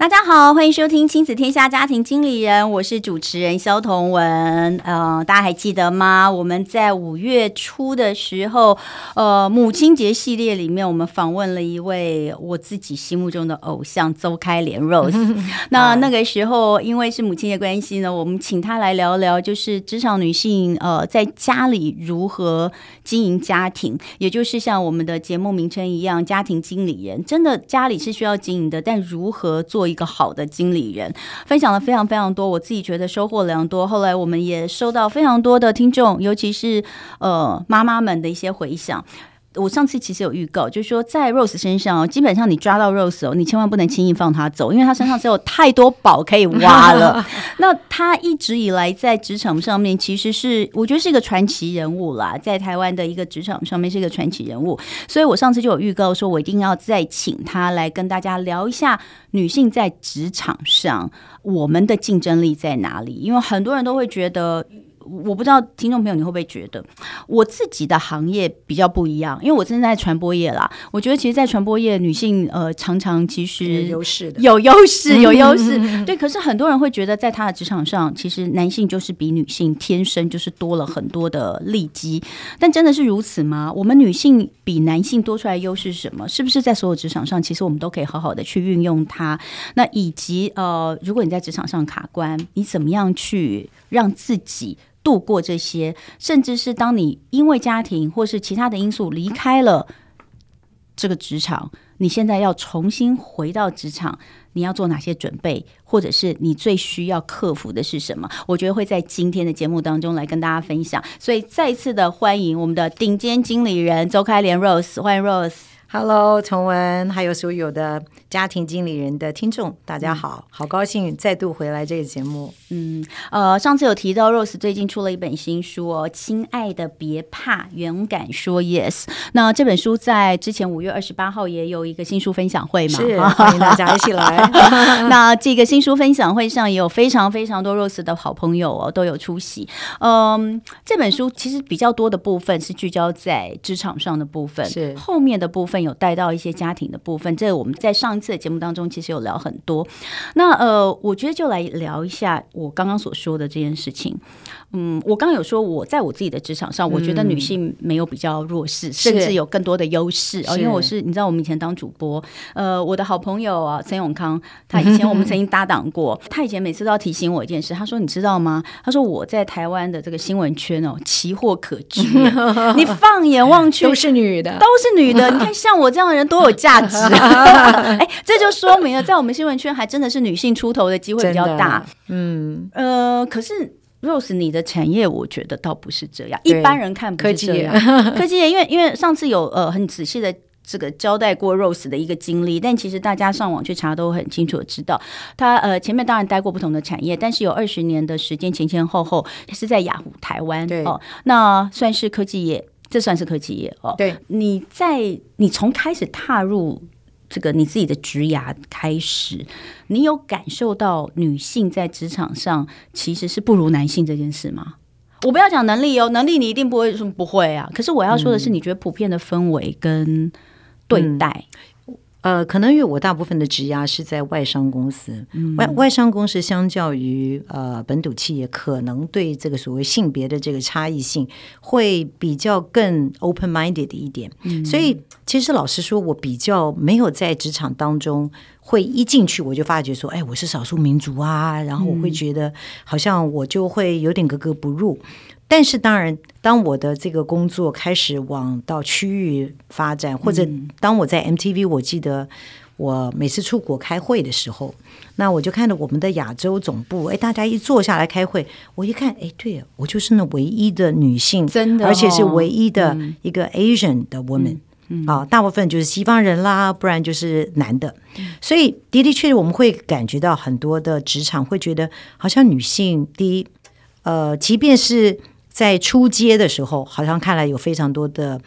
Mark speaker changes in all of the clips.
Speaker 1: 大家好，欢迎收听《亲子天下家庭经理人》，我是主持人肖同文。呃，大家还记得吗？我们在五月初的时候，呃，母亲节系列里面，我们访问了一位我自己心目中的偶像邹开莲 Rose。那那个时候，因为是母亲节关系呢，我们请她来聊聊，就是职场女性呃在家里如何经营家庭，也就是像我们的节目名称一样，家庭经理人。真的家里是需要经营的，但如何做？一个好的经理人，分享了非常非常多，我自己觉得收获良多。后来我们也收到非常多的听众，尤其是呃妈妈们的一些回响。我上次其实有预告，就是说在 Rose 身上哦，基本上你抓到 Rose 哦，你千万不能轻易放他走，因为他身上只有太多宝可以挖了。那他一直以来在职场上面，其实是我觉得是一个传奇人物啦，在台湾的一个职场上面是一个传奇人物。所以我上次就有预告说，我一定要再请他来跟大家聊一下女性在职场上我们的竞争力在哪里，因为很多人都会觉得。我不知道听众朋友你会不会觉得我自己的行业比较不一样，因为我正在传播业啦。我觉得其实，在传播业，女性呃常常其实
Speaker 2: 有优势的，
Speaker 1: 有优势，有优势。对，可是很多人会觉得，在他的职场上，其实男性就是比女性天生就是多了很多的利基。但真的是如此吗？我们女性比男性多出来优势是什么？是不是在所有职场上，其实我们都可以好好的去运用它？那以及呃，如果你在职场上卡关，你怎么样去让自己？度过这些，甚至是当你因为家庭或是其他的因素离开了这个职场，你现在要重新回到职场，你要做哪些准备，或者是你最需要克服的是什么？我觉得会在今天的节目当中来跟大家分享。所以再次的欢迎我们的顶尖经理人周开莲 Rose，欢迎 Rose。
Speaker 2: Hello，崇文，还有所有的家庭经理人的听众，大家好，好高兴再度回来这个节目。
Speaker 1: 嗯，呃，上次有提到 Rose 最近出了一本新书哦，《亲爱的别怕，勇敢说 Yes》。那这本书在之前五月二十八号也有一个新书分享会嘛，
Speaker 2: 是 欢迎大家一起来。
Speaker 1: 那这个新书分享会上也有非常非常多 Rose 的好朋友哦都有出席。嗯，这本书其实比较多的部分是聚焦在职场上的部分，是后面的部分。有带到一些家庭的部分，这我们在上一次的节目当中其实有聊很多。那呃，我觉得就来聊一下我刚刚所说的这件事情。嗯，我刚刚有说我在我自己的职场上，我觉得女性没有比较弱势，嗯、甚至有更多的优势。哦，因为我是你知道，我们以前当主播，呃，我的好朋友啊，陈永康，他以前我们曾经搭档过。他以前每次都要提醒我一件事，他说：“你知道吗？”他说：“我在台湾的这个新闻圈哦，奇货可居。你放眼望去，
Speaker 2: 都是女的，
Speaker 1: 都是女的。你看像我这样的人多有价值啊！哎，这就说明了，在我们新闻圈还真的是女性出头的机会比较大。嗯，呃，可是。Rose，你的产业我觉得倒不是这样，一般人看不是这样。科技业，因为因为上次有呃很仔细的这个交代过 Rose 的一个经历，但其实大家上网去查都很清楚的知道，他呃前面当然待过不同的产业，但是有二十年的时间前前后后是在雅虎台湾哦，那算是科技业，这算是科技业哦。对，你在你从开始踏入。这个你自己的职涯开始，你有感受到女性在职场上其实是不如男性这件事吗？我不要讲能力哦，能力你一定不会说不会啊。可是我要说的是，你觉得普遍的氛围跟对待？嗯
Speaker 2: 呃，可能因为我大部分的职涯是在外商公司，嗯、外外商公司相较于呃本土企业，可能对这个所谓性别的这个差异性会比较更 open minded 一点。嗯、所以其实老实说，我比较没有在职场当中会一进去我就发觉说，哎，我是少数民族啊，然后我会觉得好像我就会有点格格不入。但是当然，当我的这个工作开始往到区域发展，或者当我在 MTV，我记得我每次出国开会的时候，那我就看到我们的亚洲总部，哎，大家一坐下来开会，我一看，哎，对，我就是那唯一的女性，真的，而且是唯一的一个 Asian 的 woman，嗯，啊，大部分就是西方人啦，不然就是男的，所以的的确确我们会感觉到很多的职场会觉得，好像女性第一，呃，即便是在初阶的时候，好像看来有非常多的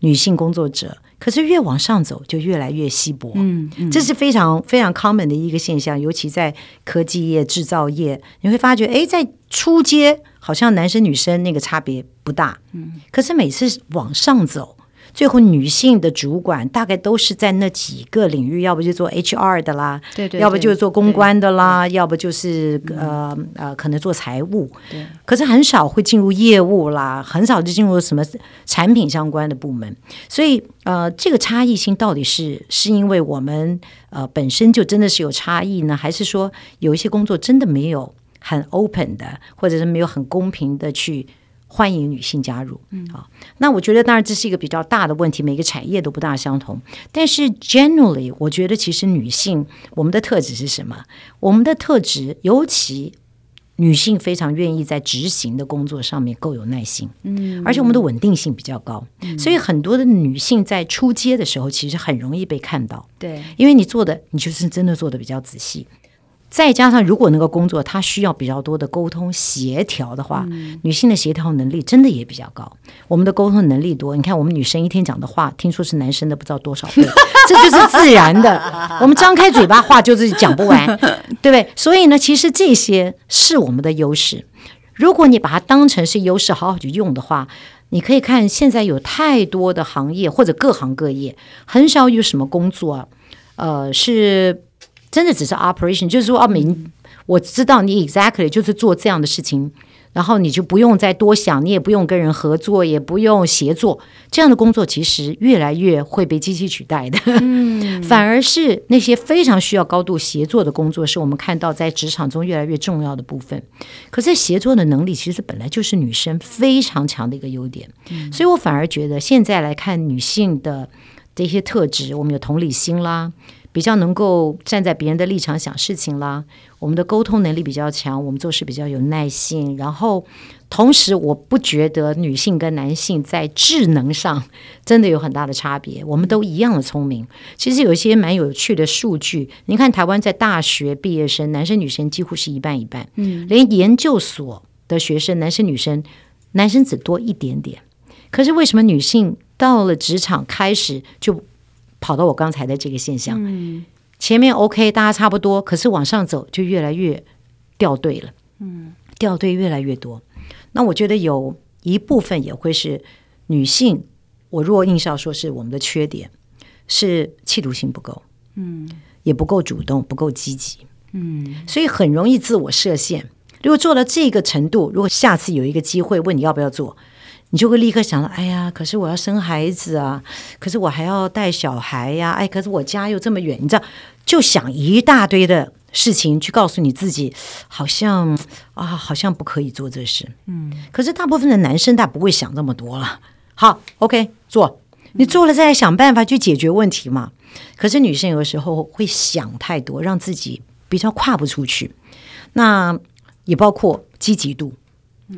Speaker 2: 女性工作者，可是越往上走就越来越稀薄。
Speaker 1: 嗯，嗯，
Speaker 2: 这是非常非常 common 的一个现象，尤其在科技业、制造业，你会发觉，哎，在初阶好像男生女生那个差别不大，嗯，可是每次往上走。最后，女性的主管大概都是在那几个领域，要不就做 HR 的啦，
Speaker 1: 对对对，
Speaker 2: 要不就是做公关的啦，要不就是呃呃，可能做财务。
Speaker 1: 对，
Speaker 2: 可是很少会进入业务啦，很少就进入什么产品相关的部门。所以呃，这个差异性到底是是因为我们呃本身就真的是有差异呢，还是说有一些工作真的没有很 open 的，或者是没有很公平的去？欢迎女性加入，嗯，好，那我觉得当然这是一个比较大的问题，每个产业都不大相同。但是 generally，我觉得其实女性我们的特质是什么？我们的特质，尤其女性非常愿意在执行的工作上面够有耐心，嗯，而且我们的稳定性比较高，嗯，所以很多的女性在出街的时候，其实很容易被看到，
Speaker 1: 对，
Speaker 2: 因为你做的，你就是真的做的比较仔细。再加上，如果那个工作它需要比较多的沟通协调的话，嗯、女性的协调能力真的也比较高。我们的沟通能力多，你看我们女生一天讲的话，听说是男生的不知道多少倍，这就是自然的。我们张开嘴巴话就是讲不完，对不对？所以呢，其实这些是我们的优势。如果你把它当成是优势，好好去用的话，你可以看现在有太多的行业或者各行各业，很少有什么工作，呃，是。真的只是 operation，就是说，哦，明我知道你 exactly 就是做这样的事情，然后你就不用再多想，你也不用跟人合作，也不用协作，这样的工作其实越来越会被机器取代的。嗯，反而是那些非常需要高度协作的工作，是我们看到在职场中越来越重要的部分。可是协作的能力其实本来就是女生非常强的一个优点，嗯，所以我反而觉得现在来看女性的这些特质，我们有同理心啦。比较能够站在别人的立场想事情啦，我们的沟通能力比较强，我们做事比较有耐心。然后，同时我不觉得女性跟男性在智能上真的有很大的差别，我们都一样的聪明。其实有一些蛮有趣的数据，你看台湾在大学毕业生，男生女生几乎是一半一半，嗯，连研究所的学生，男生女生，男生只多一点点。可是为什么女性到了职场开始就？跑到我刚才的这个现象，嗯、前面 OK，大家差不多，可是往上走就越来越掉队了，嗯，掉队越来越多。那我觉得有一部分也会是女性，我如果硬是要说是我们的缺点，是企图性不够，嗯，也不够主动，不够积极，嗯，所以很容易自我设限。如果做到这个程度，如果下次有一个机会问你要不要做。你就会立刻想到，哎呀，可是我要生孩子啊，可是我还要带小孩呀，哎，可是我家又这么远，你知道，就想一大堆的事情去告诉你自己，好像啊，好像不可以做这事。嗯，可是大部分的男生他不会想这么多了。好，OK，做，你做了再来想办法去解决问题嘛。可是女生有时候会想太多，让自己比较跨不出去。那也包括积极度。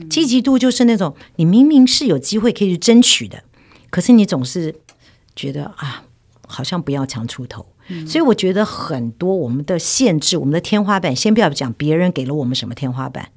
Speaker 2: 积极度就是那种你明明是有机会可以去争取的，可是你总是觉得啊，好像不要强出头。嗯。所以我觉得很多我们的限制，我们的天花板，先不要讲别人给了我们什么天花板。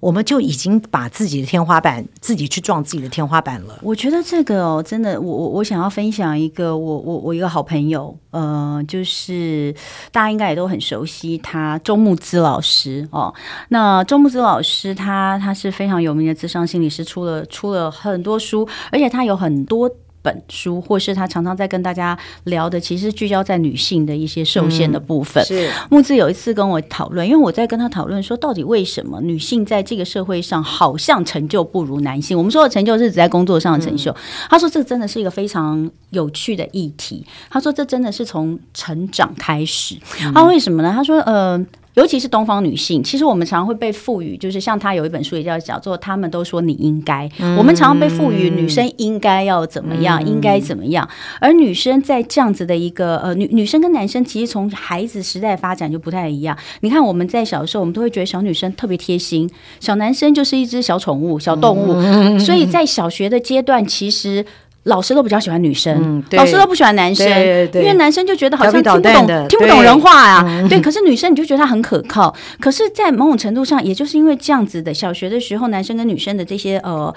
Speaker 2: 我们就已经把自己的天花板自己去撞自己的天花板了。
Speaker 1: 我觉得这个哦，真的，我我我想要分享一个我我我一个好朋友，呃，就是大家应该也都很熟悉他，周木子老师哦。那周木子老师他他是非常有名的智商心理师，出了出了很多书，而且他有很多。本书，或是他常常在跟大家聊的，其实聚焦在女性的一些受限的部分。嗯、是木子有一次跟我讨论，因为我在跟他讨论说，到底为什么女性在这个社会上好像成就不如男性？我们说的成就是指在工作上的成就。嗯、他说这真的是一个非常有趣的议题。他说这真的是从成长开始。他、嗯啊、为什么呢？他说呃。尤其是东方女性，其实我们常常会被赋予，就是像她有一本书也叫叫做“他们都说你应该”，嗯、我们常常被赋予女生应该要怎么样，嗯、应该怎么样。而女生在这样子的一个呃女女生跟男生，其实从孩子时代发展就不太一样。你看我们在小的时候，我们都会觉得小女生特别贴心，小男生就是一只小宠物、小动物。嗯、所以在小学的阶段，其实。老师都比较喜欢女生，
Speaker 2: 嗯、
Speaker 1: 老师都不喜欢男生，因为男生就觉得好像听不懂
Speaker 2: 的
Speaker 1: 听不懂人话啊。对，
Speaker 2: 对，
Speaker 1: 可是女生你就觉得她很可靠。可是，在某种程度上，也就是因为这样子的，小学的时候，男生跟女生的这些呃，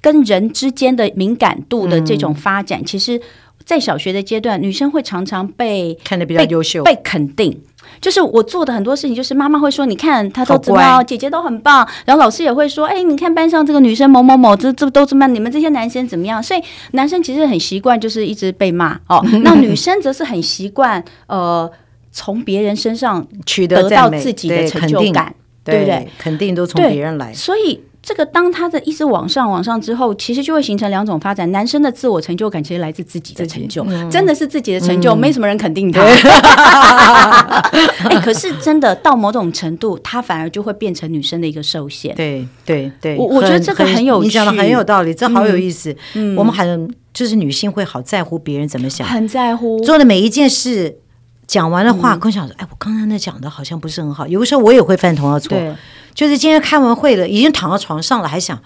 Speaker 1: 跟人之间的敏感度的这种发展，嗯、其实，在小学的阶段，女生会常常被
Speaker 2: 看得比较优秀，
Speaker 1: 被肯定。就是我做的很多事情，就是妈妈会说：“你看，她都知道，姐姐都很棒。”然后老师也会说：“哎，你看班上这个女生某某某，这这都怎么样？你们这些男生怎么样？”所以男生其实很习惯，就是一直被骂哦。那女生则是很习惯，呃，从别人身上取得到自己的成就感，对不对？
Speaker 2: 肯定都从别人来，
Speaker 1: 所以。这个当他的一直往上往上之后，其实就会形成两种发展。男生的自我成就感其实来自自己的成就，嗯、真的是自己的成就，嗯、没什么人肯定他。哎，可是真的到某种程度，他反而就会变成女生的一个受限。
Speaker 2: 对对对，
Speaker 1: 我我觉得这个很有趣，
Speaker 2: 你讲的很有道理，这好有意思。嗯，我们很就是女性会好在乎别人怎么想，
Speaker 1: 很在乎
Speaker 2: 做的每一件事，讲完了话，跟、嗯、想说，哎，我刚才那讲的好像不是很好。有的时候我也会犯同样错。就是今天开完会了，已经躺到床上了，还想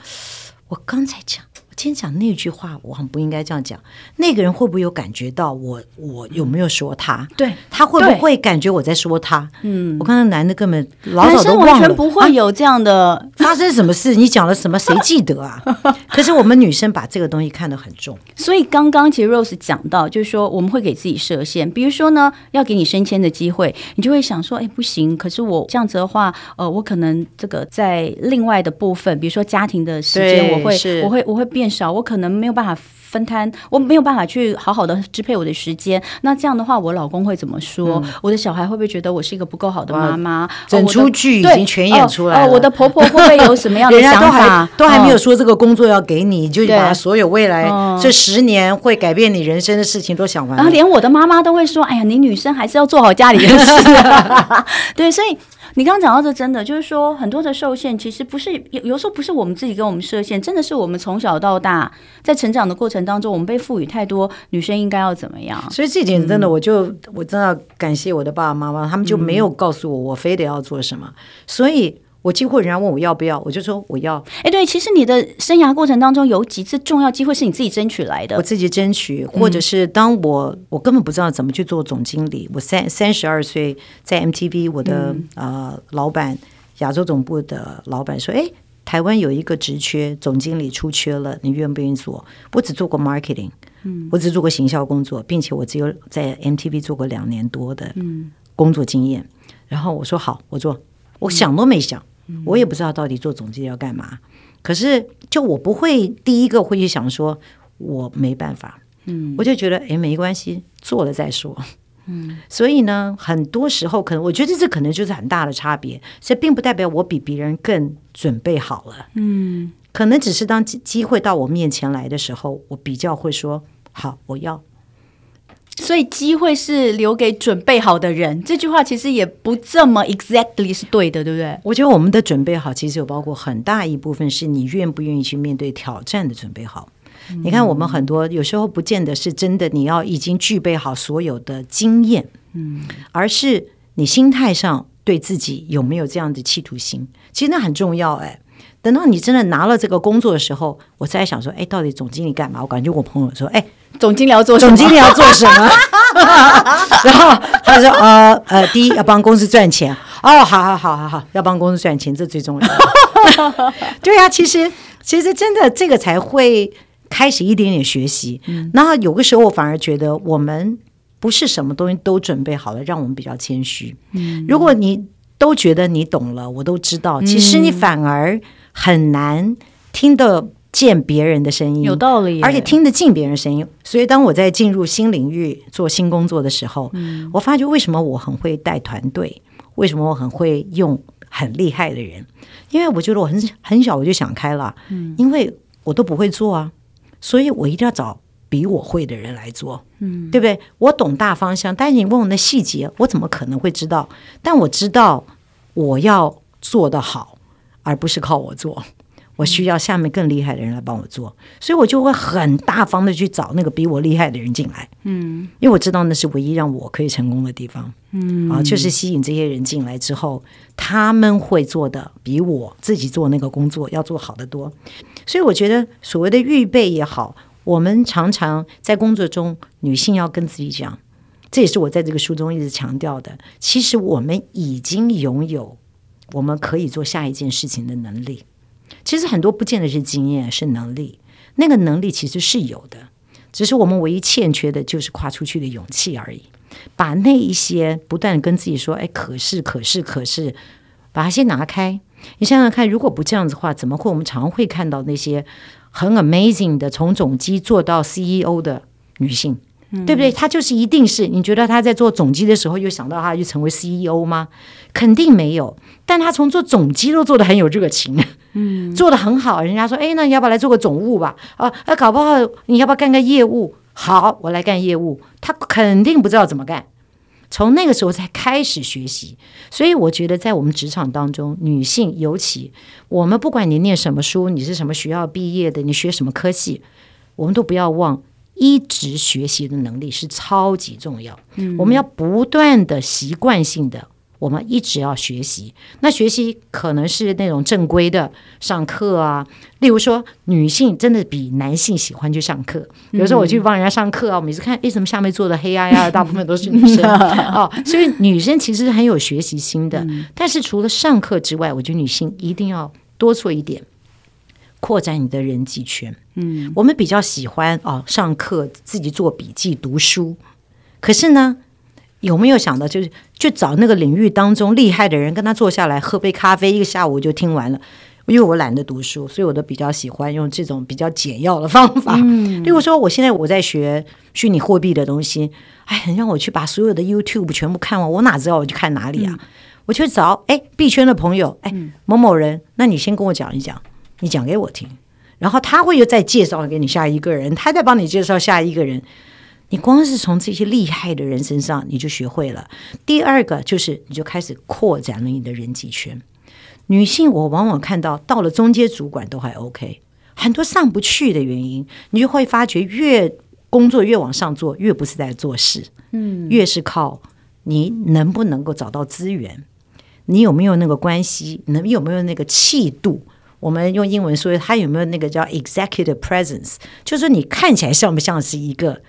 Speaker 2: 我刚才讲。先讲那句话，我很不应该这样讲。那个人会不会有感觉到我？我有没有说他？
Speaker 1: 对，
Speaker 2: 他会不会感觉我在说他？嗯，我看到男的根本老早都
Speaker 1: 完全不会有这样的、啊、
Speaker 2: 发生什么事？你讲了什么？谁记得啊？可是我们女生把这个东西看得很重。
Speaker 1: 所以刚刚其实 Rose 讲到，就是说我们会给自己设限，比如说呢，要给你升迁的机会，你就会想说，哎，不行。可是我这样子的话，呃，我可能这个在另外的部分，比如说家庭的时间，我会我会我会变。少，我可能没有办法分摊，我没有办法去好好的支配我的时间。那这样的话，我老公会怎么说？嗯、我的小孩会不会觉得我是一个不够好的妈妈？
Speaker 2: 整出剧已经全演出来了。
Speaker 1: 哦，我的婆婆会不会有什么样的 想法？
Speaker 2: 人家都还都还没有说这个工作要给你，哦、就把所有未来这十年会改变你人生的事情都想完了。
Speaker 1: 然后连我的妈妈都会说：“哎呀，你女生还是要做好家里的事。” 对，所以。你刚刚讲到这，真的就是说，很多的受限其实不是有，有时候不是我们自己给我们设限，真的是我们从小到大在成长的过程当中，我们被赋予太多女生应该要怎么样。
Speaker 2: 所以这点真的，我就、嗯、我真的要感谢我的爸爸妈妈，他们就没有告诉我我非得要做什么，所以。我几乎人家问我要不要，我就说我要。
Speaker 1: 哎，对，其实你的生涯过程当中有几次重要机会是你自己争取来的。
Speaker 2: 我自己争取，或者是当我、嗯、我根本不知道怎么去做总经理。我三三十二岁在 MTV，我的、嗯、呃老板亚洲总部的老板说：“哎，台湾有一个职缺，总经理出缺了，你愿不愿意做？”我只做过 marketing，嗯，我只做过行销工作，并且我只有在 MTV 做过两年多的工作经验。嗯、然后我说好，我做，我想都没想。我也不知道到底做总经理要干嘛，可是就我不会第一个会去想说我没办法，嗯，我就觉得哎，没关系，做了再说，嗯，所以呢，很多时候可能我觉得这可能就是很大的差别，这并不代表我比别人更准备好了，嗯，可能只是当机会到我面前来的时候，我比较会说好，我要。
Speaker 1: 所以机会是留给准备好的人，这句话其实也不这么 exactly 是对的，对不对？
Speaker 2: 我觉得我们的准备好，其实有包括很大一部分是你愿不愿意去面对挑战的准备好。嗯、你看，我们很多有时候不见得是真的，你要已经具备好所有的经验，嗯，而是你心态上对自己有没有这样的企图心，其实那很重要。哎，等到你真的拿了这个工作的时候，我在想说，哎，到底总经理干嘛？我感觉我朋友说，哎。
Speaker 1: 总经理要做什么？
Speaker 2: 总经理要做什么？然后他说：“呃呃，第一要帮公司赚钱。哦，好好好好好，要帮公司赚钱，这最重要。对呀、啊，其实其实真的这个才会开始一点点学习。嗯、然后有个时候，我反而觉得我们不是什么东西都准备好了，让我们比较谦虚。嗯、如果你都觉得你懂了，我都知道，其实你反而很难听得。”见别人的声音
Speaker 1: 有道理，
Speaker 2: 而且听得进别人声音。所以当我在进入新领域做新工作的时候，嗯，我发觉为什么我很会带团队，为什么我很会用很厉害的人，因为我觉得我很很小我就想开了，嗯，因为我都不会做啊，所以我一定要找比我会的人来做，嗯，对不对？我懂大方向，但是你问我的细节，我怎么可能会知道？但我知道我要做得好，而不是靠我做。我需要下面更厉害的人来帮我做，所以我就会很大方的去找那个比我厉害的人进来。嗯，因为我知道那是唯一让我可以成功的地方。嗯，啊，就是吸引这些人进来之后，他们会做的比我自己做那个工作要做好得多。所以我觉得所谓的预备也好，我们常常在工作中，女性要跟自己讲，这也是我在这个书中一直强调的。其实我们已经拥有我们可以做下一件事情的能力。其实很多不见得是经验，是能力。那个能力其实是有的，只是我们唯一欠缺的就是跨出去的勇气而已。把那一些不断跟自己说“哎，可是，可是，可是”，把它先拿开。你想想看，如果不这样子的话，怎么会我们常会看到那些很 amazing 的从总机做到 CEO 的女性，嗯、对不对？他就是一定是你觉得他在做总机的时候，又想到他就成为 CEO 吗？肯定没有。但他从做总机都做得很有热情，嗯，做得很好。人家说：“哎，那你要不要来做个总务吧？啊，那搞不好你要不要干个业务？好，我来干业务。”他肯定不知道怎么干。从那个时候才开始学习，所以我觉得在我们职场当中，女性尤其我们不管你念什么书，你是什么学校毕业的，你学什么科系，我们都不要忘，一直学习的能力是超级重要。嗯，我们要不断的习惯性的。我们一直要学习，那学习可能是那种正规的上课啊。例如说，女性真的比男性喜欢去上课。有时候我去帮人家上课啊，我每次看，为什么下面坐的黑压压的，大部分都是女生 哦。所以女生其实很有学习心的。但是除了上课之外，我觉得女性一定要多做一点，扩展你的人际圈。嗯，我们比较喜欢哦，上课自己做笔记读书，可是呢，有没有想到，就是去找那个领域当中厉害的人，跟他坐下来喝杯咖啡，一个下午就听完了。因为我懒得读书，所以我都比较喜欢用这种比较简要的方法。嗯，例如说，我现在我在学虚拟货币的东西，哎，很让我去把所有的 YouTube 全部看完，我哪知道我去看哪里啊？嗯，我去找哎币圈的朋友，哎某某人，那你先跟我讲一讲，你讲给我听，然后他会又再介绍给你下一个人，他再帮你介绍下一个人。你光是从这些厉害的人身上，你就学会了。第二个就是，你就开始扩展了你的人际圈。女性，我往往看到到了中阶主管都还 OK，很多上不去的原因，你就会发觉越工作越往上做，越不是在做事，嗯，越是靠你能不能够找到资源，你有没有那个关系，能有没有那个气度。我们用英文说，他有没有那个叫 executive presence，就是说你看起来像不像是一个。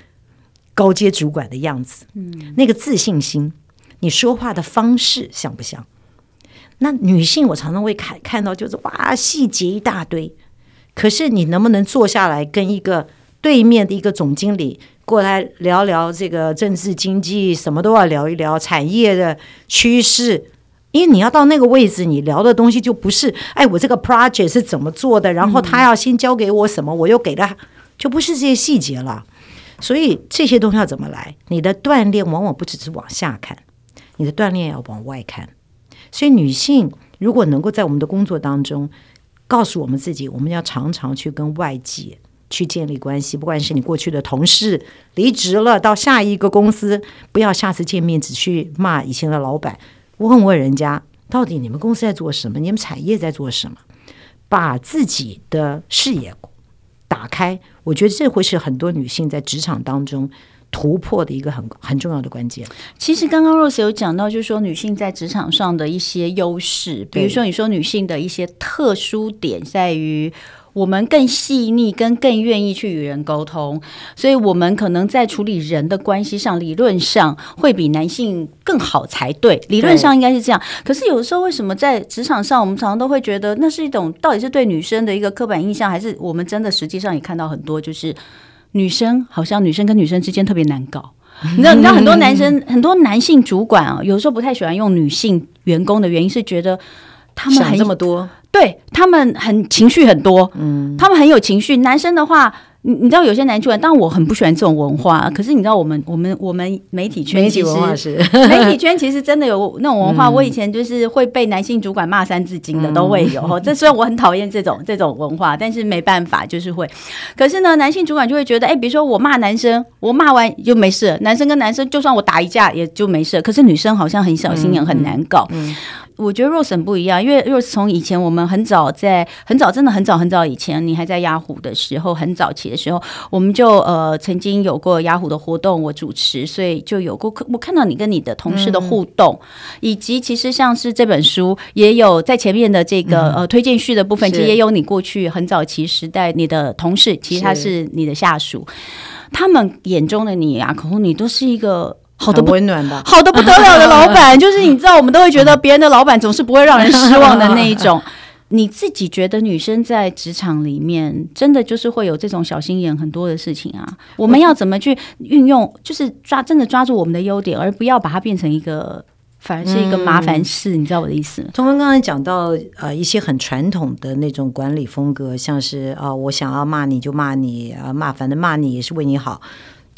Speaker 2: 高阶主管的样子，嗯，那个自信心，你说话的方式像不像？那女性我常常会看看到，就是哇，细节一大堆。可是你能不能坐下来跟一个对面的一个总经理过来聊聊这个政治经济，什么都要聊一聊，产业的趋势？因为你要到那个位置，你聊的东西就不是，哎，我这个 project 是怎么做的，然后他要先交给我什么，我又给他，就不是这些细节了。所以这些东西要怎么来？你的锻炼往往不只是往下看，你的锻炼要往外看。所以女性如果能够在我们的工作当中告诉我们自己，我们要常常去跟外界去建立关系，不管是你过去的同事离职了到下一个公司，不要下次见面只去骂以前的老板，问问人家到底你们公司在做什么，你们产业在做什么，把自己的视野。打开，我觉得这会是很多女性在职场当中突破的一个很很重要的关键。
Speaker 1: 其实刚刚 Rose 有讲到，就是说女性在职场上的一些优势，比如说你说女性的一些特殊点在于。我们更细腻，跟更愿意去与人沟通，所以我们可能在处理人的关系上，理论上会比男性更好才对。理论上应该是这样。可是有的时候，为什么在职场上，我们常常都会觉得那是一种到底是对女生的一个刻板印象，还是我们真的实际上也看到很多，就是女生好像女生跟女生之间特别难搞。你知道，你知道很多男生、很多男性主管啊，有时候不太喜欢用女性员工的原因是觉得他们很
Speaker 2: 这么多。
Speaker 1: 对，他们很情绪很多，嗯，他们很有情绪。男生的话，你你知道有些男主管，当然我很不喜欢这种文化。可是你知道，我们我们我们媒体圈其实
Speaker 2: 媒体文化是
Speaker 1: 媒体圈其实真的有那种文化。嗯、我以前就是会被男性主管骂三字经的，都会有。嗯、这虽然我很讨厌这种这种文化，但是没办法，就是会。可是呢，男性主管就会觉得，哎，比如说我骂男生，我骂完就没事。男生跟男生，就算我打一架也就没事。可是女生好像很小心眼，嗯、很难搞。我觉得 Rose 不一样，因为 Rose 从以前我们很早在很早，真的很早很早以前，你还在雅虎的时候，很早期的时候，我们就呃曾经有过雅虎的活动，我主持，所以就有过我看到你跟你的同事的互动，嗯、以及其实像是这本书也有在前面的这个、嗯、呃推荐序的部分，其实也有你过去很早期时代你的同事，其实他是你的下属，他们眼中的你啊，可能你都是一个。好的温暖的，好的不得了的老板，就是你知道，我们都会觉得别人的老板总是不会让人失望的那一种。你自己觉得女生在职场里面，真的就是会有这种小心眼很多的事情啊？我们要怎么去运用，就是抓真的抓住我们的优点，而不要把它变成一个反而是一个麻烦事？嗯、你知道我的意思？
Speaker 2: 彤雯刚才讲到呃一些很传统的那种管理风格，像是啊、呃，我想要骂你就骂你啊，骂反正骂你也是为你好。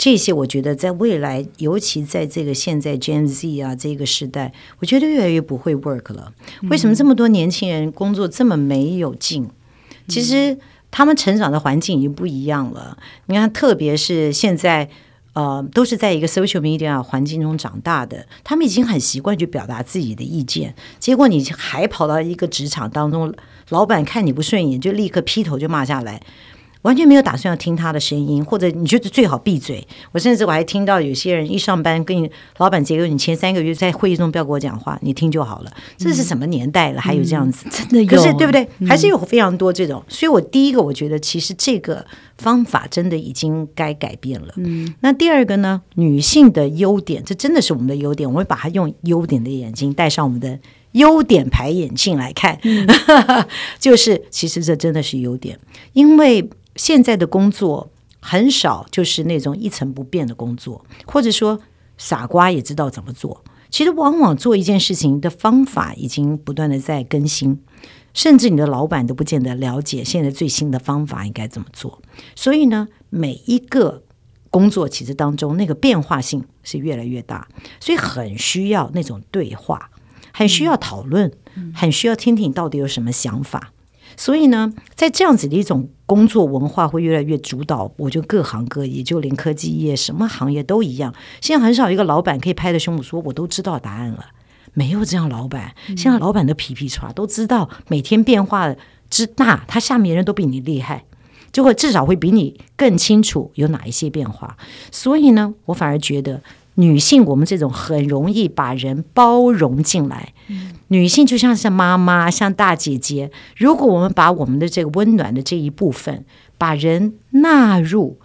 Speaker 2: 这些我觉得在未来，尤其在这个现在 Gen Z 啊这个时代，我觉得越来越不会 work 了。为什么这么多年轻人工作这么没有劲？其实他们成长的环境已经不一样了。你看，特别是现在，呃，都是在一个 social media 环境中长大的，他们已经很习惯去表达自己的意见。结果你还跑到一个职场当中，老板看你不顺眼，就立刻劈头就骂下来。完全没有打算要听他的声音，或者你觉得最好闭嘴。我甚至我还听到有些人一上班跟你老板结个，你前三个月在会议中不要跟我讲话，你听就好了。这是什么年代了？嗯、还有这样子，真的有？可是对不对？嗯、还是有非常多这种。所以我第一个我觉得，其实这个方法真的已经该改变了。嗯。那第二个呢？女性的优点，这真的是我们的优点。我会把它用优点的眼睛戴上我们的优点牌眼镜来看，嗯、就是其实这真的是优点，因为。现在的工作很少，就是那种一成不变的工作，或者说傻瓜也知道怎么做。其实往往做一件事情的方法已经不断的在更新，甚至你的老板都不见得了解现在最新的方法应该怎么做。所以呢，每一个工作其实当中那个变化性是越来越大，所以很需要那种对话，很需要讨论，很需要听听到底有什么想法。所以呢，在这样子的一种工作文化会越来越主导，我觉得各行各业，就连科技业，什么行业都一样。现在很少一个老板可以拍着胸脯说我都知道答案了，没有这样老板。现在老板的皮皮剉都知道每天变化之大，他下面人都比你厉害，就会至少会比你更清楚有哪一些变化。所以呢，我反而觉得。女性，我们这种很容易把人包容进来。女性就像是妈妈，像大姐姐。如果我们把我们的这个温暖的这一部分，把人纳入，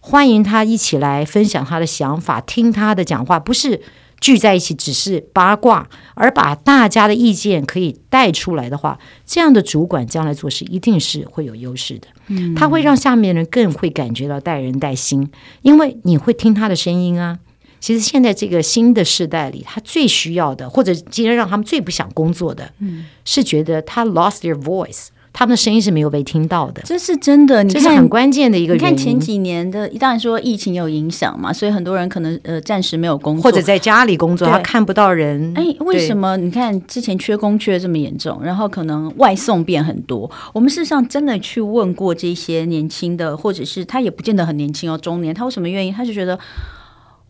Speaker 2: 欢迎她一起来分享她的想法，听她的讲话，不是聚在一起只是八卦，而把大家的意见可以带出来的话，这样的主管将来做事一定是会有优势的。他会让下面人更会感觉到待人带心，因为你会听他的声音啊。其实现在这个新的时代里，他最需要的，或者今天让他们最不想工作的，嗯，是觉得他 lost their voice，他们的声音是没有被听到的。
Speaker 1: 这是真的，你看，
Speaker 2: 这是很关键的一个原因。
Speaker 1: 你看前几年的，当然说疫情有影响嘛，所以很多人可能呃暂时没有工作，
Speaker 2: 或者在家里工作，他看不到人。哎，
Speaker 1: 为什么？你看之前缺工缺这么严重，然后可能外送变很多。我们事实上真的去问过这些年轻的，或者是他也不见得很年轻哦，中年，他为什么愿意？他就觉得。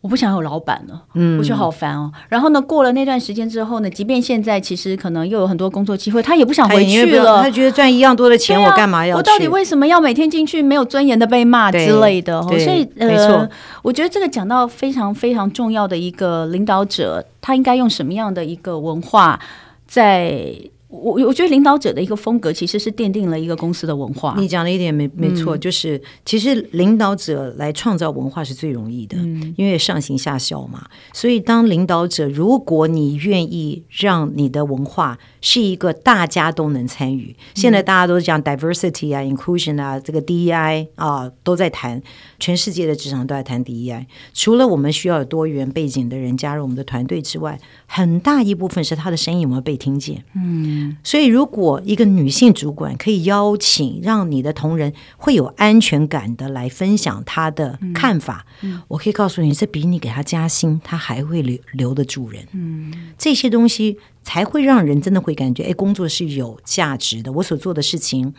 Speaker 1: 我不想有老板了，嗯，我觉得好烦哦。然后呢，过了那段时间之后呢，即便现在其实可能又有很多工作机会，他也不想回去了。
Speaker 2: 他觉得赚一样多的钱，我干嘛要？
Speaker 1: 我到底为什么要每天进去没有尊严的被骂之类的？所以，呃，我觉得这个讲到非常非常重要的一个领导者，他应该用什么样的一个文化在。我我觉得领导者的一个风格其实是奠定了一个公司的文化。
Speaker 2: 你讲的一点没没错，嗯、就是其实领导者来创造文化是最容易的，嗯、因为上行下效嘛。所以当领导者，如果你愿意让你的文化是一个大家都能参与，嗯、现在大家都讲 diversity 啊、inclusion 啊，这个 DEI 啊都在谈，全世界的职场都在谈 DEI。除了我们需要有多元背景的人加入我们的团队之外，很大一部分是他的声音有没有被听见？嗯。所以，如果一个女性主管可以邀请，让你的同仁会有安全感的来分享她的看法，嗯嗯、我可以告诉你，这比你给她加薪，她还会留留得住人。嗯，这些东西才会让人真的会感觉，哎，工作是有价值的。我所做的事情，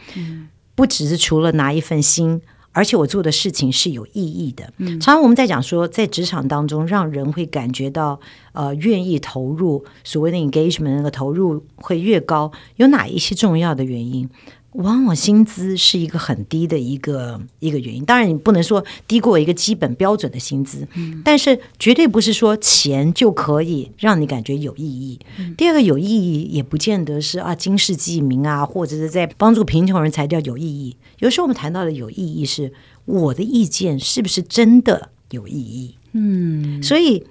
Speaker 2: 不只是除了拿一份薪而且我做的事情是有意义的。嗯，常常我们在讲说，在职场当中，让人会感觉到呃愿意投入，所谓的 engagement 那个投入会越高，有哪一些重要的原因？往往薪资是一个很低的一个一个原因，当然你不能说低过一个基本标准的薪资，嗯，但是绝对不是说钱就可以让你感觉有意义。嗯，第二个有意义也不见得是啊经世济民啊，或者是在帮助贫穷人才叫有意义。有时候我们谈到的有意义是我的意见是不是真的有意义？嗯，所以。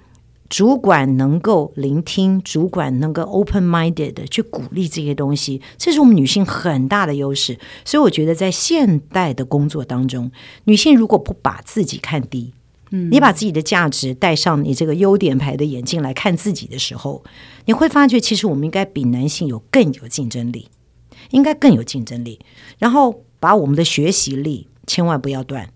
Speaker 2: 主管能够聆听，主管能够 open-minded 的去鼓励这些东西，这是我们女性很大的优势。所以我觉得，在现代的工作当中，女性如果不把自己看低，嗯，你把自己的价值戴上你这个优点牌的眼镜来看自己的时候，你会发觉，其实我们应该比男性有更有竞争力，应该更有竞争力。然后把我们的学习力千万不要断。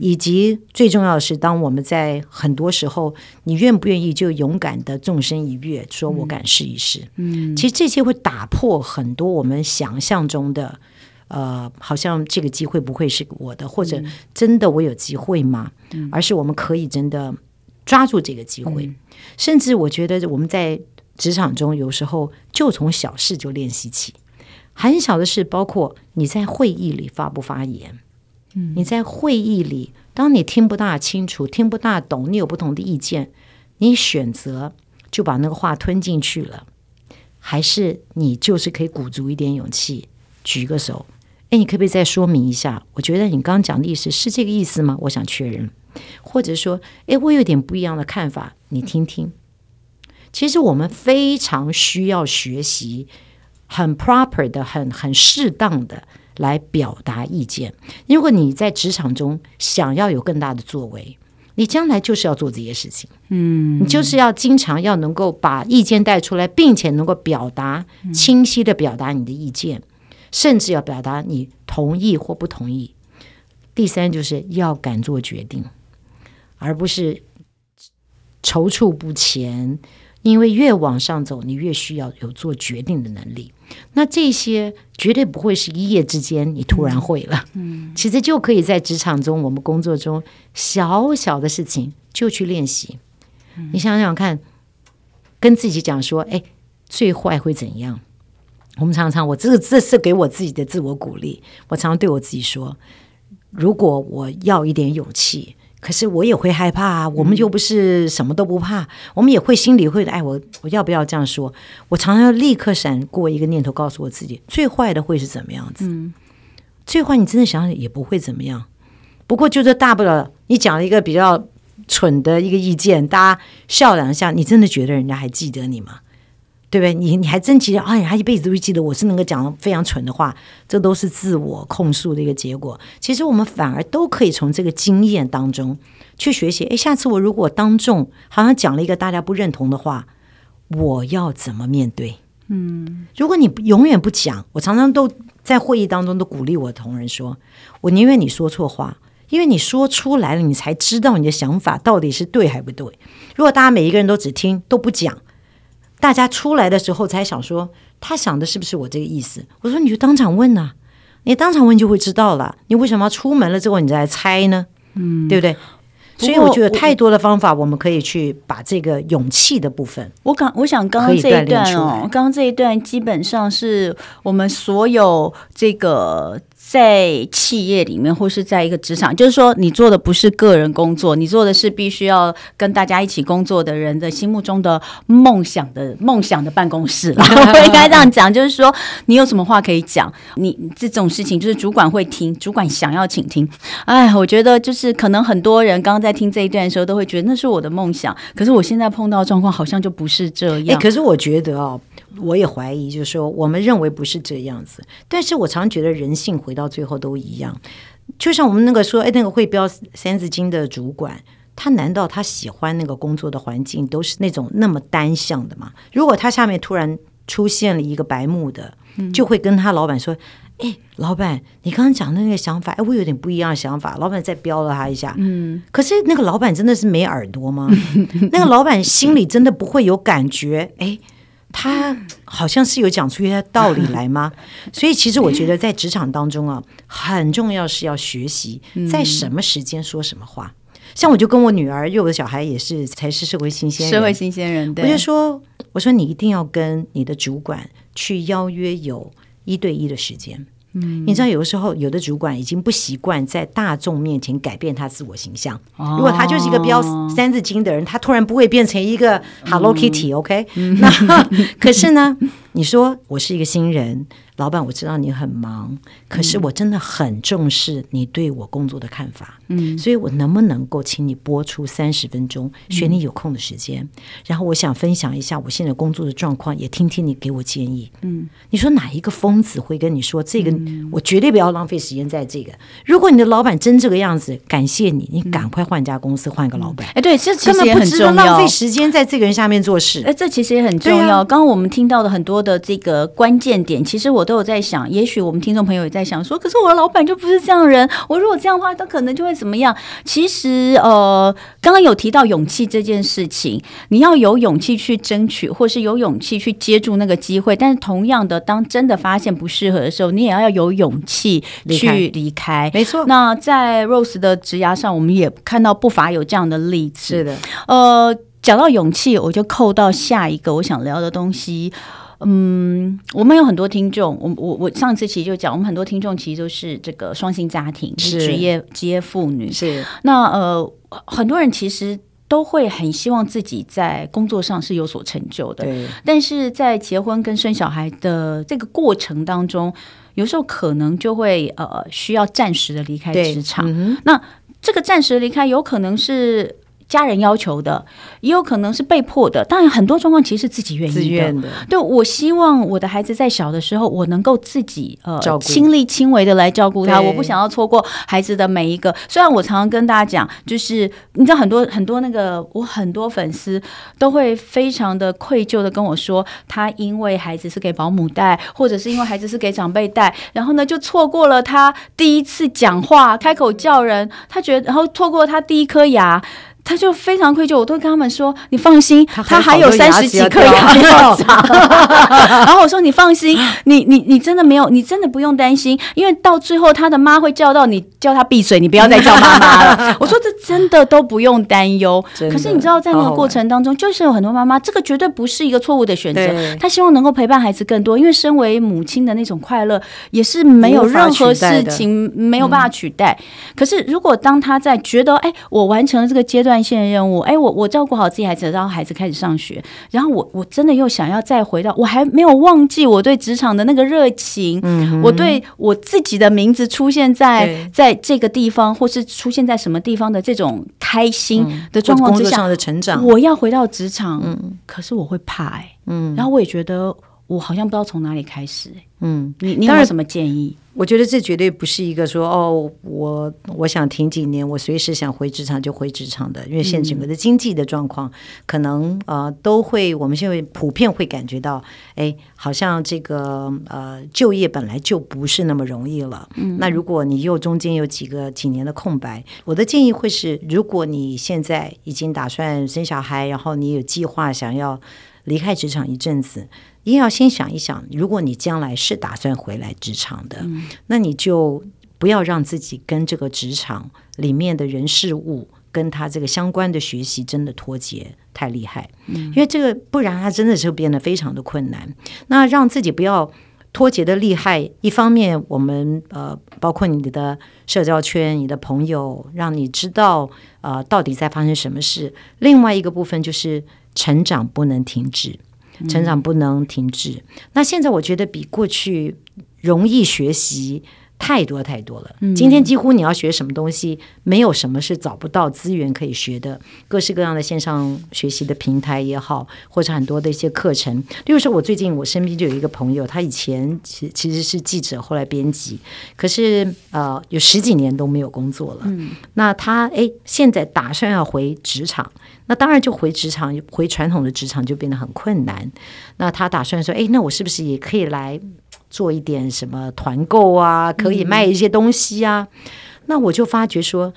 Speaker 2: 以及最重要的是，当我们在很多时候，你愿不愿意就勇敢的纵身一跃，说我敢试一试。嗯，其实这些会打破很多我们想象中的，呃，好像这个机会不会是我的，或者真的我有机会吗？嗯，而是我们可以真的抓住这个机会。嗯，甚至我觉得我们在职场中有时候就从小事就练习起，很小的事，包括你在会议里发不发言。嗯你在会议里，当你听不大清楚、听不大懂，你有不同的意见，你选择就把那个话吞进去了，还是你就是可以鼓足一点勇气，举个手？哎，你可不可以再说明一下？我觉得你刚刚讲的意思是这个意思吗？我想确认，或者说，哎，我有点不一样的看法，你听听。其实我们非常需要学习，很 proper 的、很很适当的。来表达意见。如果你在职场中想要有更大的作为，你将来就是要做这些事情。嗯，你就是要经常要能够把意见带出来，并且能够表达清晰的表达你的意见，甚至要表达你同意或不同意。第三，就是要敢做决定，而不是踌躇不前。因为越往上走，你越需要有做决定的能力。那这些绝对不会是一夜之间你突然会了。嗯，其实就可以在职场中，我们工作中小小的事情就去练习。嗯，你想想看，跟自己讲说：“哎，最坏会怎样？”我们常常，我这个这是给我自己的自我鼓励。我常常对我自己说：“如果我要一点勇气。”可是我也会害怕啊，我们又不是什么都不怕，嗯、我们也会心里会的。哎，我我要不要这样说？我常常要立刻闪过一个念头，告诉我自己，最坏的会是怎么样子？嗯、最坏你真的想想也不会怎么样。不过就是大不了你讲了一个比较蠢的一个意见，大家笑两下，你真的觉得人家还记得你吗？对不对？你你还真记得？哎，呀，他一辈子都会记得我是能够讲非常蠢的话，这都是自我控诉的一个结果。其实我们反而都可以从这个经验当中去学习。哎，下次我如果当众好像讲了一个大家不认同的话，我要怎么面对？嗯，如果你永远不讲，我常常都在会议当中都鼓励我的同仁说，我宁愿你说错话，因为你说出来了，你才知道你的想法到底是对还不对。如果大家每一个人都只听都不讲。大家出来的时候才想说，他想的是不是我这个意思？我说你就当场问呐、啊，你当场问就会知道了。你为什么要出门了之后你再来猜呢？嗯，对不对？所以我觉得太多的方法，我们可以去把这个勇气的部分。
Speaker 1: 我刚我想刚刚这一段哦，刚刚这一段基本上是我们所有这个。在企业里面，或是在一个职场，就是说，你做的不是个人工作，你做的是必须要跟大家一起工作的人的心目中的梦想的梦想的办公室了。我应该这样讲，就是说，你有什么话可以讲，你这种事情就是主管会听，主管想要请听。哎，我觉得就是可能很多人刚刚在听这一段的时候，都会觉得那是我的梦想，可是我现在碰到状况好像就不是这样。
Speaker 2: 哎，可是我觉得哦。我也怀疑，就是说，我们认为不是这样子，但是我常觉得人性回到最后都一样。就像我们那个说，哎，那个会标三字经的主管，他难道他喜欢那个工作的环境都是那种那么单向的吗？如果他下面突然出现了一个白目的，就会跟他老板说：“哎，老板，你刚刚讲的那个想法，哎，我有点不一样的想法。”老板再标了他一下，嗯，可是那个老板真的是没耳朵吗？那个老板心里真的不会有感觉？哎。他好像是有讲出一些道理来吗？所以其实我觉得在职场当中啊，很重要是要学习在什么时间说什么话。像我就跟我女儿，因为我的小孩也是才是社会新鲜人，
Speaker 1: 社会新鲜人，对，
Speaker 2: 我就说，我说你一定要跟你的主管去邀约有一对一的时间。嗯，你知道有的时候有的主管已经不习惯在大众面前改变他自我形象。哦、如果他就是一个标三字经的人，他突然不会变成一个 Hello Kitty，OK？、嗯 okay? 那 可是呢，你说我是一个新人。老板，我知道你很忙，可是我真的很重视你对我工作的看法，嗯，所以我能不能够请你播出三十分钟，选你有空的时间，嗯，然后我想分享一下我现在工作的状况，也听听你给我建议，嗯，你说哪一个疯子会跟你说这个？我绝对不要浪费时间在这个。如果你的老板真这个样子，感谢你，你赶快换家公司，换个老板。哎，对，这其实也很重要，浪费时间在这个人下面做事。
Speaker 1: 哎，这其实也很重要。刚刚我们听到的很多的这个关键点，其实我。都有在想，也许我们听众朋友也在想说，可是我的老板就不是这样的人，我如果这样的话，他可能就会怎么样？其实，呃，刚刚有提到勇气这件事情，你要有勇气去争取，或是有勇气去接住那个机会。但是，同样的，当真的发现不适合的时候，你也要有勇气去离开。没错。那在 Rose 的职涯上，我们也看到不乏有这样的例子。是的。呃，讲到勇气，我就扣到下一个我想聊的东西。嗯，我们有很多听众，我我我上次其实就讲，我们很多听众其实都是这个双薪家庭，是职业职业妇女。是那呃，很多人其实都会很希望自己在工作上是有所成就的，但是在结婚跟生小孩的这个过程当中，有时候可能就会呃需要暂时的离开职场。嗯、那这个暂时的离开有可能是。家人要求的，也有可能是被迫的。当然，很多状况其实是自己愿意的。自愿的。对，我希望我的孩子在小的时候，我能够自己呃亲力亲为的来照顾他。我不想要错过孩子的每一个。虽然我常常跟大家讲，就是你知道很多很多那个我很多粉丝都会非常的愧疚的跟我说，他因为孩子是给保姆带，或者是因为孩子是给长辈带，然后呢就错过了他第一次讲话、开口叫人，他觉得然后错过他第一颗牙。他就非常愧疚，我都跟他们说：“你放心，他还，有三十几颗牙要长。”然后我说：“你放心，你你你真的没有，你真的不用担心，因为到最后他的妈会叫到你，叫他闭嘴，你不要再叫妈妈了。”我说：“这真的都不用担忧。”可是你知道，在那个过程当中，就是有很多妈妈，这个绝对不是一个错误的选择。她希望能够陪伴孩子更多，因为身为母亲的那种快乐，也是没有任何事情没有办法取代。嗯、可是如果当他在觉得，哎，我完成了这个阶段。断线任务，哎，我我照顾好自己孩子，然后孩子开始上学，然后我我真的又想要再回到，我还没有忘记我对职场的那个热情，嗯，我对我自己的名字出现在在这个地方，或是出现在什么地方的这种开心的状况之下的成长，我要回到职场，嗯，可是我会怕，哎，嗯，然后我也觉得我好像不知道从哪里开始，嗯，你你有什么建议？
Speaker 2: 我觉得这绝对不是一个说哦，我我想停几年，我随时想回职场就回职场的，因为现在整个的经济的状况，可能呃都会，我们现在普遍会感觉到，哎，好像这个呃就业本来就不是那么容易了。嗯，那如果你又中间有几个几年的空白，我的建议会是，如果你现在已经打算生小孩，然后你有计划想要离开职场一阵子。一定要先想一想，如果你将来是打算回来职场的，嗯，那你就不要让自己跟这个职场里面的人事物跟他这个相关的学习真的脱节太厉害，嗯，因为这个不然他真的是变得非常的困难。那让自己不要脱节的厉害，一方面我们呃，包括你的社交圈、你的朋友，让你知道呃到底在发生什么事；另外一个部分就是成长不能停止。成长不能停滞。那现在我觉得比过去容易学习太多太多了。今天几乎你要学什么东西，没有什么是找不到资源可以学的。各式各样的线上学习的平台也好，或者很多的一些课程。例如说，我最近我身边就有一个朋友，他以前其其实是记者，后来编辑，可是呃有十几年都没有工作了。那他哎现在打算要回职场。那当然，就回职场，回传统的职场就变得很困难。那他打算说：“哎，那我是不是也可以来做一点什么团购啊？可以卖一些东西啊？”、那我就发觉说，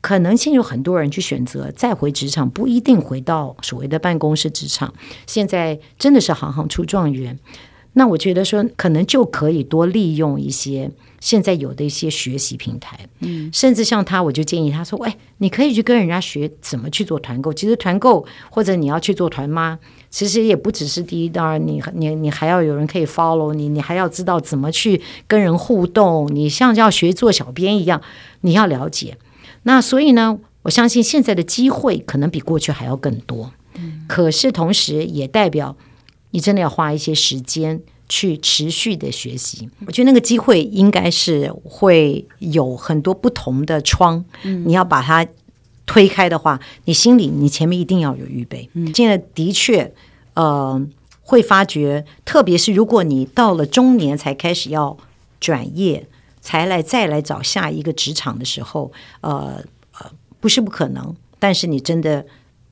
Speaker 2: 可能性有很多人去选择再回职场，不一定回到所谓的办公室职场。现在真的是行行出状元，那我觉得说可能就可以多利用一些现在有的一些学习平台，嗯，甚至像他，我就建议他说：“喂，你可以去跟人家学怎么去做团购。其实团购或者你要去做团妈，其实也不只是第一，当然你你你还要有人可以 follow 你，你还要知道怎么去跟人互动。你像要学做小编一样，你要了解。”那所以呢，我相信现在的机会可能比过去还要更多。嗯，可是同时也代表你真的要花一些时间去持续的学习。我觉得那个机会应该是会有很多不同的窗，嗯，你要把它推开的话，你心里你前面一定要有预备。嗯，现在的确，呃，会发觉，特别是如果你到了中年才开始要转业。才来再来找下一个职场的时候，呃呃，不是不可能，但是你真的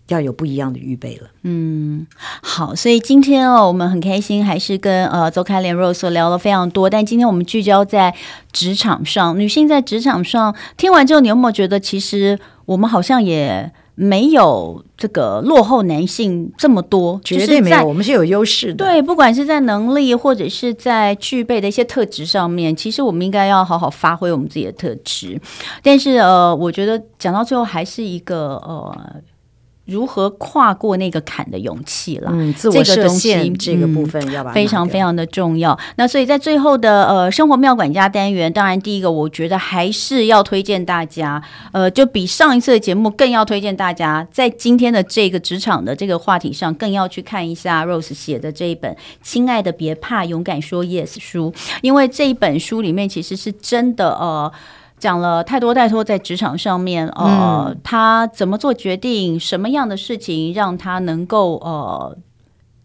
Speaker 2: 要有不一样的预备了。
Speaker 1: 嗯，好，所以今天哦，我们很开心，还是跟呃周开莲 Rose 聊了非常多。但今天我们聚焦在职场上，女性在职场上，听完之后，你有没有觉得，其实我们好像也。没有这个落后男性这么多，
Speaker 2: 绝对没有，我们是有优势的。
Speaker 1: 对，不管是在能力或者是在具备的一些特质上面，其实我们应该要好好发挥我们自己的特质。但是呃，我觉得讲到最后还是一个呃。如何跨过那个坎的勇气了？
Speaker 2: 嗯，自我设限这个部分要把、
Speaker 1: 嗯、非常非常的重要。那所以在最后的呃生活妙管家单元，当然第一个我觉得还是要推荐大家，呃，就比上一次的节目更要推荐大家，在今天的这个职场的这个话题上，更要去看一下 Rose 写的这一本《亲爱的别怕，勇敢说 Yes》书，因为这一本书里面其实是真的呃。讲了太多太多，在职场上面，呃，嗯、他怎么做决定，什么样的事情让他能够呃。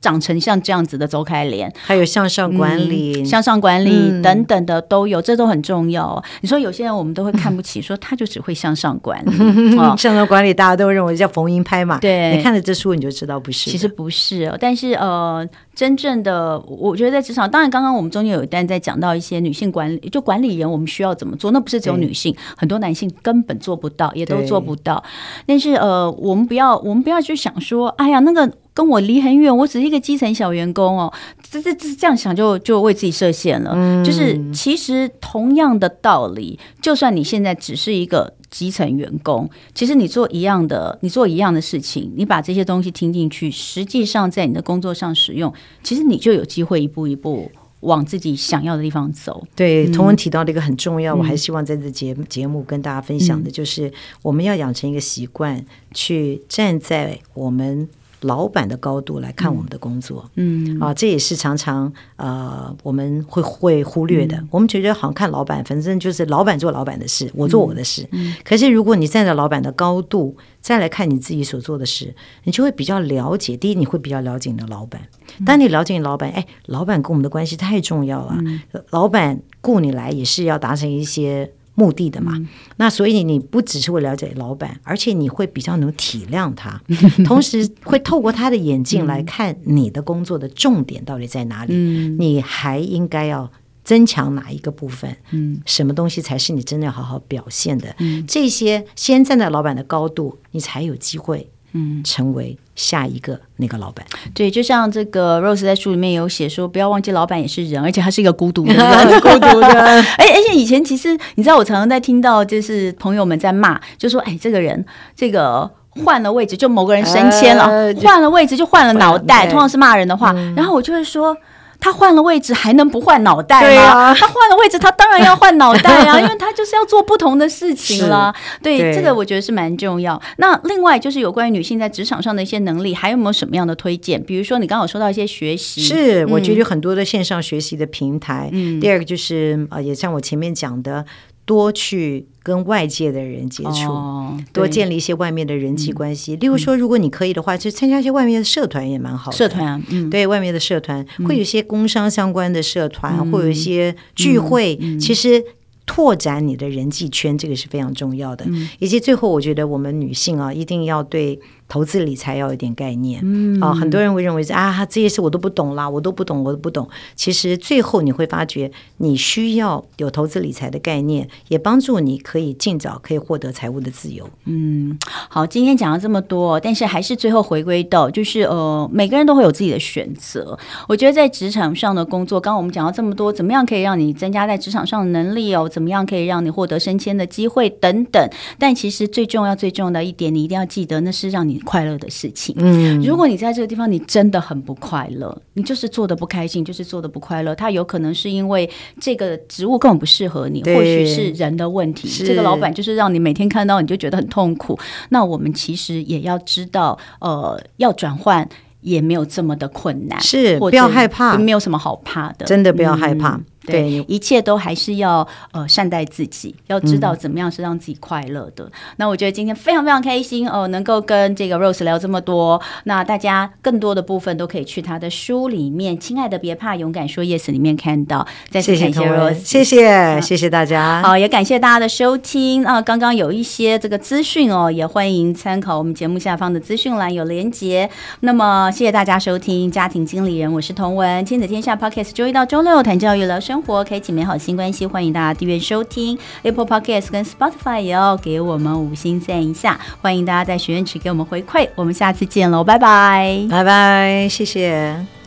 Speaker 1: 长成像这样子的周开莲，
Speaker 2: 还有向上管理、
Speaker 1: 嗯、向上管理等等的都有，嗯、这都很重要。你说有些人我们都会看不起，说他就只会向上管理，
Speaker 2: 哦、向上管理大家都认为叫逢迎拍马。
Speaker 1: 对，
Speaker 2: 你看了这书你就知道不是，
Speaker 1: 其实不是。但是呃，真正的我觉得在职场，当然刚刚我们中间有一段在讲到一些女性管理，就管理人我们需要怎么做，那不是只有女性，很多男性根本做不到，也都做不到。但是呃，我们不要我们不要去想说，哎呀那个。跟我离很远，我只是一个基层小员工哦，这这这这样想就就为自己设限了。嗯，就是其实同样的道理，就算你现在只是一个基层员工，其实你做一样的，你做一样的事情，你把这些东西听进去，实际上在你的工作上使用，其实你就有机会一步一步往自己想要的地方走。
Speaker 2: 对，同文提到的一个很重要，嗯，我还希望在这节节目跟大家分享的就是，我们要养成一个习惯，去站在我们。老板的高度来看我们的工作，嗯，嗯啊，这也是常常呃我们会会忽略的。嗯、我们觉得好像看老板，反正就是老板做老板的事，我做我的事。嗯、可是如果你站在老板的高度再来看你自己所做的事，你就会比较了解。第一，你会比较了解你的老板。当你了解你老板，哎，老板跟我们的关系太重要了。嗯、老板雇你来也是要达成一些。目的的嘛，嗯、那所以你不只是会了解老板，而且你会比较能体谅他，同时会透过他的眼镜来看你的工作的重点到底在哪里，嗯、你还应该要增强哪一个部分，嗯，什么东西才是你真的要好好表现的，嗯、这些先站在老板的高度，你才有机会。嗯，成为下一个那个老板。
Speaker 1: 对，就像这个 Rose 在书里面有写说，不要忘记老板也是人，而且他是一个孤独的人，孤独的。而 而且以前其实你知道，我常常在听到就是朋友们在骂，就说：“哎，这个人这个换了位置，就某个人升迁了，呃、换了位置就换了脑袋，通常是骂人的话。嗯”然后我就会说。他换了位置还能不换脑袋吗？他换了位置，他当然要换脑袋啊，因为他就是要做不同的事情了。对，对这个我觉得是蛮重要。那另外就是有关于女性在职场上的一些能力，还有没有什么样的推荐？比如说你刚刚有说到一些学习，
Speaker 2: 是我觉得有很多的线上学习的平台。嗯，第二个就是呃，也像我前面讲的。多去跟外界的人接触，哦、多建立一些外面的人际关系。嗯、例如说，如果你可以的话，就参加一些外面的社团也蛮好的。
Speaker 1: 社团啊，嗯、对，
Speaker 2: 外面的社团、嗯、会有一些工商相关的社团，嗯、会有一些聚会。其实拓展你的人际圈，这个是非常重要的。嗯、以及最后，我觉得我们女性啊，一定要对投资理财要有点概念。嗯，啊，很多人会认为是啊，这些事我都不懂啦，我都不懂，我都不懂。其实最后你会发觉，你需要有投资理财的概念，也帮助你可以尽早可以获得财务的自由。
Speaker 1: 嗯，好，今天讲了这么多，但是还是最后回归到，就是呃，每个人都会有自己的选择。我觉得在职场上的工作，刚刚我们讲到这么多，怎么样可以让你增加在职场上的能力哦？怎么样可以让你获得升迁的机会等等？但其实最重要、最重要的一点，你一定要记得，那是让你快乐的事情。嗯，如果你在这个地方你真的很不快乐，你就是做的不开心，就是做的不快乐，他有可能是因为这个职务根本不适合你，或许是人的问题。这个老板就是让你每天看到你就觉得很痛苦。那我们其实也要知道，呃，要转换。也没有这么的困难，
Speaker 2: 是不要害怕，
Speaker 1: 没有什么好怕的，
Speaker 2: 真的不要害怕。嗯对，
Speaker 1: 对，一切都还是要呃善待自己，要知道怎么样是让自己快乐的。嗯、那我觉得今天非常非常开心哦，能够跟这个 Rose 聊这么多。那大家更多的部分都可以去他的书里面，《亲爱的别怕，勇敢说 Yes》里面看到。再次感谢 Rose，
Speaker 2: 谢谢谢谢大家。
Speaker 1: 好，也感谢大家的收听啊。刚刚有一些这个资讯哦，也欢迎参考我们节目下方的资讯栏有连结。那么谢谢大家收听《家庭经理人》，我是童文，亲子天下 Podcast，周一到周六谈教育聊生活，开启美好新关系，欢迎大家订阅收听 Apple Podcast 跟 Spotify，也要给我们五星赞一下。欢迎大家在许愿池给我们回馈，我们下次见喽，拜拜，
Speaker 2: 拜拜，谢谢。